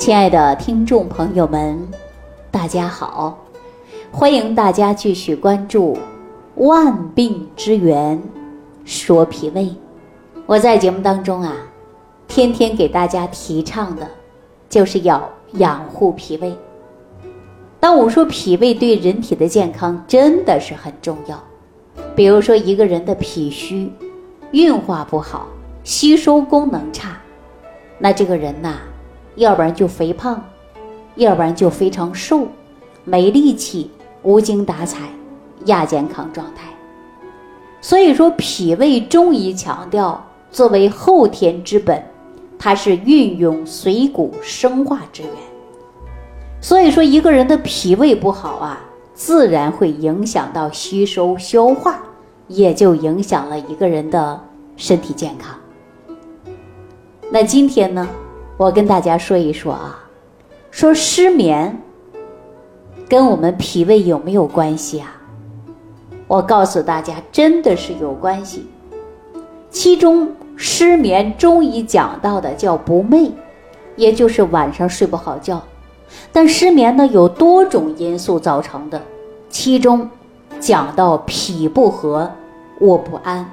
亲爱的听众朋友们，大家好！欢迎大家继续关注《万病之源说脾胃》。我在节目当中啊，天天给大家提倡的，就是要养护脾胃。当我说脾胃对人体的健康真的是很重要，比如说一个人的脾虚、运化不好、吸收功能差，那这个人呐。要不然就肥胖，要不然就非常瘦，没力气，无精打采，亚健康状态。所以说，脾胃中医强调作为后天之本，它是运用水谷生化之源。所以说，一个人的脾胃不好啊，自然会影响到吸收消化，也就影响了一个人的身体健康。那今天呢？我跟大家说一说啊，说失眠跟我们脾胃有没有关系啊？我告诉大家，真的是有关系。其中失眠，中医讲到的叫不寐，也就是晚上睡不好觉。但失眠呢，有多种因素造成的，其中讲到脾不和，卧不安。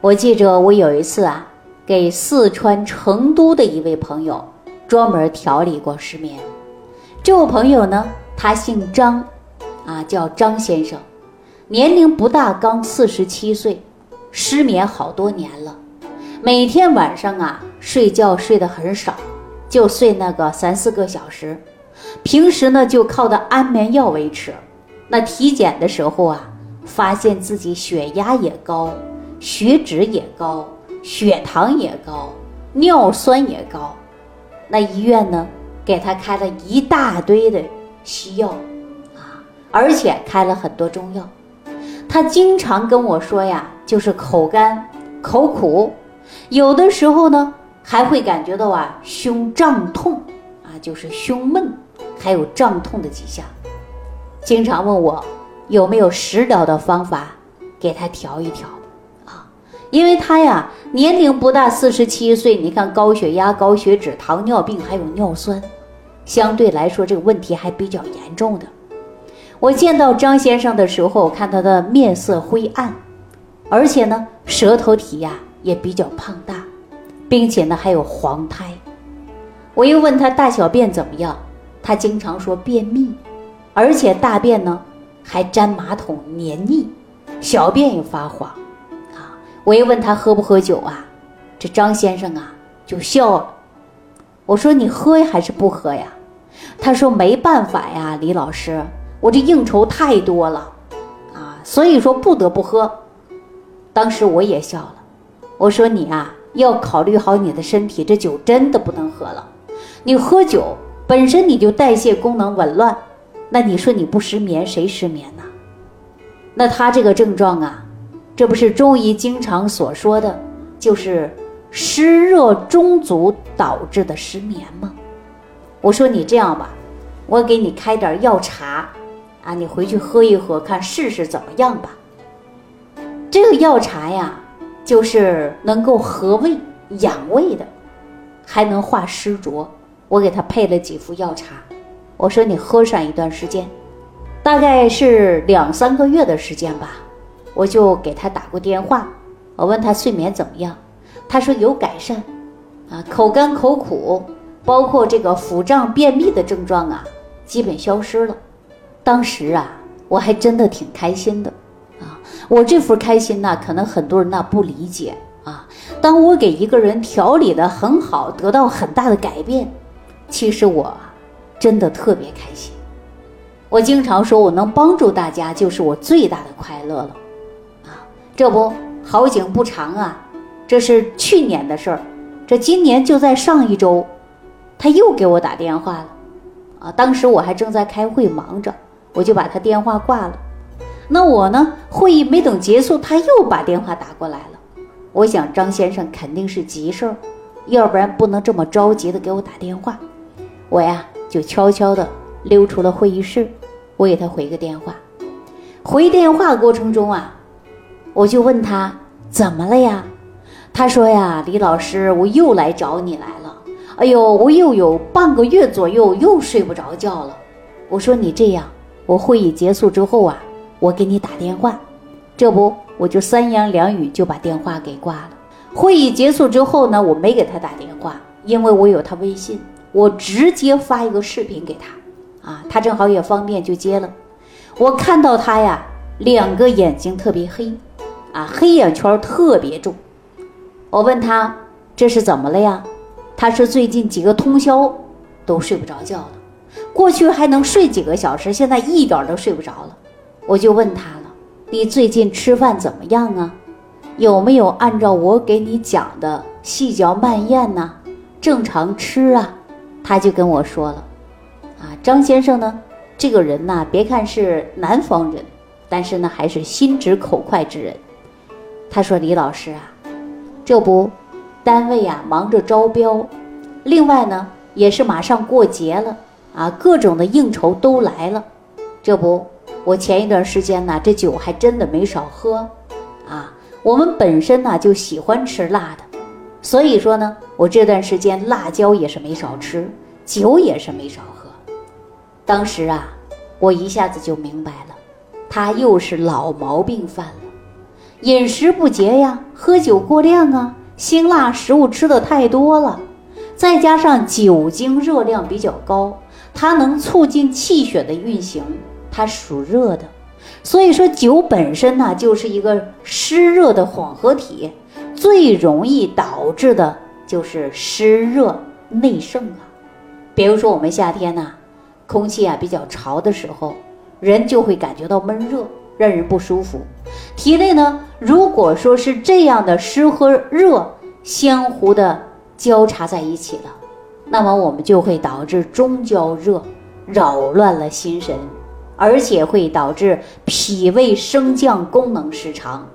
我记着，我有一次啊。给四川成都的一位朋友专门调理过失眠。这位朋友呢，他姓张，啊，叫张先生，年龄不大，刚四十七岁，失眠好多年了，每天晚上啊睡觉睡得很少，就睡那个三四个小时，平时呢就靠的安眠药维持。那体检的时候啊，发现自己血压也高，血脂也高。血糖也高，尿酸也高，那医院呢给他开了一大堆的西药，啊，而且开了很多中药。他经常跟我说呀，就是口干、口苦，有的时候呢还会感觉到啊胸胀痛，啊就是胸闷，还有胀痛的迹象。经常问我有没有食疗的方法给他调一调。因为他呀年龄不大，四十七岁，你看高血压、高血脂、糖尿病，还有尿酸，相对来说这个问题还比较严重的。我见到张先生的时候，看他的面色灰暗，而且呢舌头体呀也比较胖大，并且呢还有黄苔。我又问他大小便怎么样，他经常说便秘，而且大便呢还粘马桶黏腻，小便也发黄。我又问他喝不喝酒啊，这张先生啊就笑了。我说你喝还是不喝呀？他说没办法呀，李老师，我这应酬太多了啊，所以说不得不喝。当时我也笑了，我说你啊要考虑好你的身体，这酒真的不能喝了。你喝酒本身你就代谢功能紊乱，那你说你不失眠谁失眠呢？那他这个症状啊。这不是中医经常所说的，就是湿热中阻导致的失眠吗？我说你这样吧，我给你开点药茶，啊，你回去喝一喝，看试试怎么样吧。这个药茶呀，就是能够和胃养胃的，还能化湿浊。我给他配了几副药茶，我说你喝上一段时间，大概是两三个月的时间吧。我就给他打过电话，我问他睡眠怎么样，他说有改善，啊，口干口苦，包括这个腹胀便秘的症状啊，基本消失了。当时啊，我还真的挺开心的，啊，我这份开心呢，可能很多人呢不理解啊。当我给一个人调理的很好，得到很大的改变，其实我真的特别开心。我经常说，我能帮助大家，就是我最大的快乐了。这不好景不长啊，这是去年的事儿，这今年就在上一周，他又给我打电话了，啊，当时我还正在开会忙着，我就把他电话挂了。那我呢，会议没等结束，他又把电话打过来了。我想张先生肯定是急事儿，要不然不能这么着急的给我打电话。我呀就悄悄的溜出了会议室，我给他回个电话。回电话过程中啊。我就问他怎么了呀？他说呀，李老师，我又来找你来了，哎呦，我又有半个月左右又睡不着觉了。我说你这样，我会议结束之后啊，我给你打电话。这不，我就三言两语就把电话给挂了。会议结束之后呢，我没给他打电话，因为我有他微信，我直接发一个视频给他，啊，他正好也方便就接了。我看到他呀，两个眼睛特别黑，啊，黑眼圈特别重。我问他这是怎么了呀？他说最近几个通宵都睡不着觉了，过去还能睡几个小时，现在一点都睡不着了。我就问他了，你最近吃饭怎么样啊？有没有按照我给你讲的细嚼慢咽呢？正常吃啊？他就跟我说了，啊，张先生呢，这个人呢，别看是南方人，但是呢，还是心直口快之人。他说李老师啊，这不，单位啊忙着招标，另外呢也是马上过节了啊，各种的应酬都来了，这不，我前一段时间呢，这酒还真的没少喝，啊。我们本身呢就喜欢吃辣的，所以说呢，我这段时间辣椒也是没少吃，酒也是没少喝。当时啊，我一下子就明白了，他又是老毛病犯了，饮食不节呀，喝酒过量啊，辛辣食物吃的太多了，再加上酒精热量比较高，它能促进气血的运行，它属热的。所以说，酒本身呢就是一个湿热的混合体，最容易导致的就是湿热内盛啊。比如说我们夏天呢，空气啊比较潮的时候，人就会感觉到闷热，让人不舒服。体内呢，如果说是这样的湿和热相互的交叉在一起了，那么我们就会导致中焦热，扰乱了心神。而且会导致脾胃升降功能失常，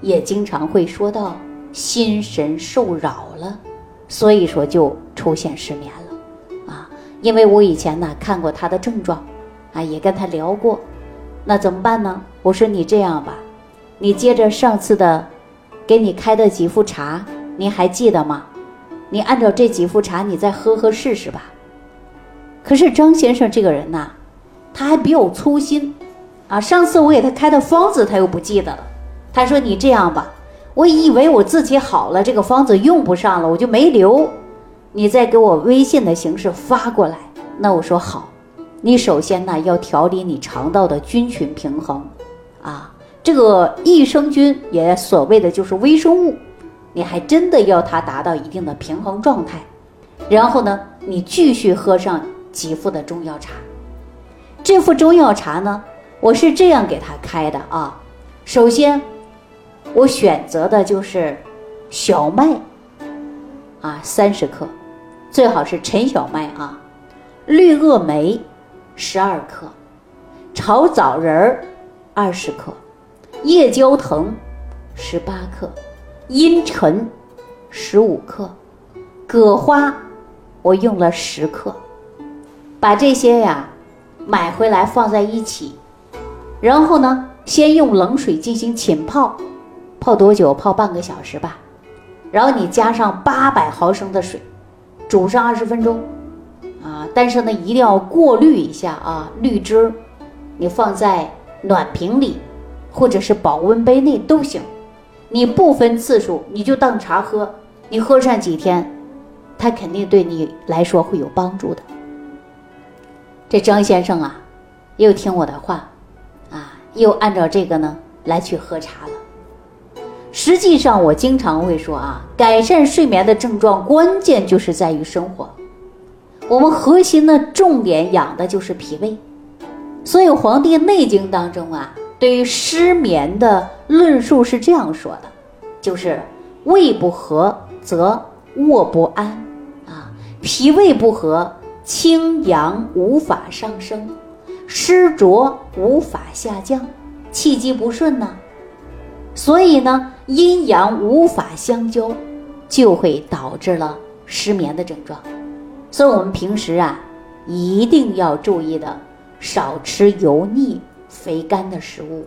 也经常会说到心神受扰了，所以说就出现失眠了啊。因为我以前呢看过他的症状，啊也跟他聊过，那怎么办呢？我说你这样吧，你接着上次的给你开的几副茶，您还记得吗？你按照这几副茶，你再喝喝试试吧。可是张先生这个人呐。他还比较粗心，啊，上次我给他开的方子他又不记得了。他说：“你这样吧，我以为我自己好了，这个方子用不上了，我就没留。你再给我微信的形式发过来。”那我说好。你首先呢要调理你肠道的菌群平衡，啊，这个益生菌也所谓的就是微生物，你还真的要它达到一定的平衡状态。然后呢，你继续喝上几副的中药茶。这副中药茶呢，我是这样给他开的啊。首先，我选择的就是小麦啊，三十克，最好是陈小麦啊。绿萼梅十二克，炒枣仁儿二十克，夜交藤十八克，茵陈十五克，葛花我用了十克，把这些呀。买回来放在一起，然后呢，先用冷水进行浸泡，泡多久？泡半个小时吧。然后你加上八百毫升的水，煮上二十分钟，啊，但是呢，一定要过滤一下啊，滤汁。你放在暖瓶里，或者是保温杯内都行。你不分次数，你就当茶喝。你喝上几天，它肯定对你来说会有帮助的。这张先生啊，又听我的话，啊，又按照这个呢来去喝茶了。实际上，我经常会说啊，改善睡眠的症状关键就是在于生活。我们核心的重点养的就是脾胃，所以《黄帝内经》当中啊，对于失眠的论述是这样说的，就是胃不和则卧不安，啊，脾胃不和。清阳无法上升，湿浊无法下降，气机不顺呢，所以呢，阴阳无法相交，就会导致了失眠的症状。所以，我们平时啊，一定要注意的，少吃油腻、肥甘的食物。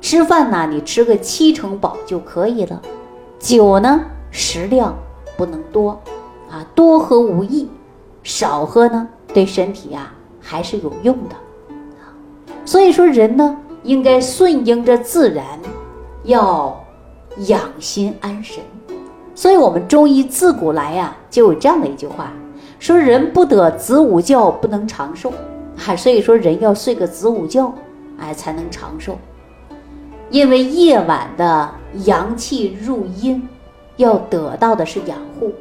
吃饭呢，你吃个七成饱就可以了。酒呢，食量不能多。啊，多喝无益，少喝呢对身体呀还是有用的。所以说人呢应该顺应着自然，要养心安神。所以我们中医自古来呀就有这样的一句话，说人不得子午觉不能长寿，啊，所以说人要睡个子午觉，哎才能长寿。因为夜晚的阳气入阴，要得到的是养护。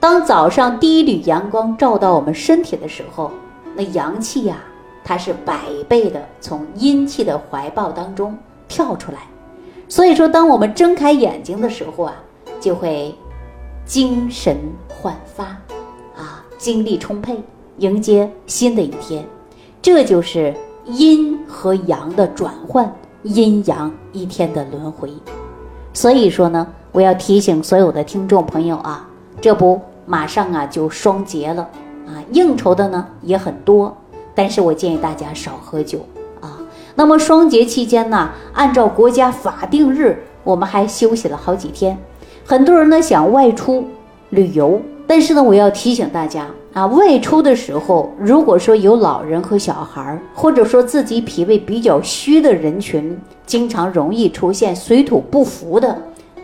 当早上第一缕阳光照到我们身体的时候，那阳气呀，它是百倍的从阴气的怀抱当中跳出来。所以说，当我们睁开眼睛的时候啊，就会精神焕发，啊，精力充沛，迎接新的一天。这就是阴和阳的转换。阴阳一天的轮回，所以说呢，我要提醒所有的听众朋友啊，这不马上啊就双节了啊，应酬的呢也很多，但是我建议大家少喝酒啊。那么双节期间呢，按照国家法定日，我们还休息了好几天，很多人呢想外出旅游，但是呢，我要提醒大家。啊，外出的时候，如果说有老人和小孩，或者说自己脾胃比较虚的人群，经常容易出现水土不服的，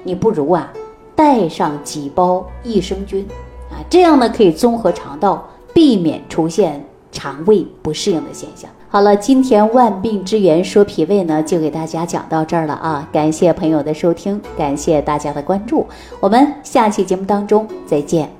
你不如啊带上几包益生菌，啊，这样呢可以综合肠道，避免出现肠胃不适应的现象。好了，今天万病之源说脾胃呢，就给大家讲到这儿了啊，感谢朋友的收听，感谢大家的关注，我们下期节目当中再见。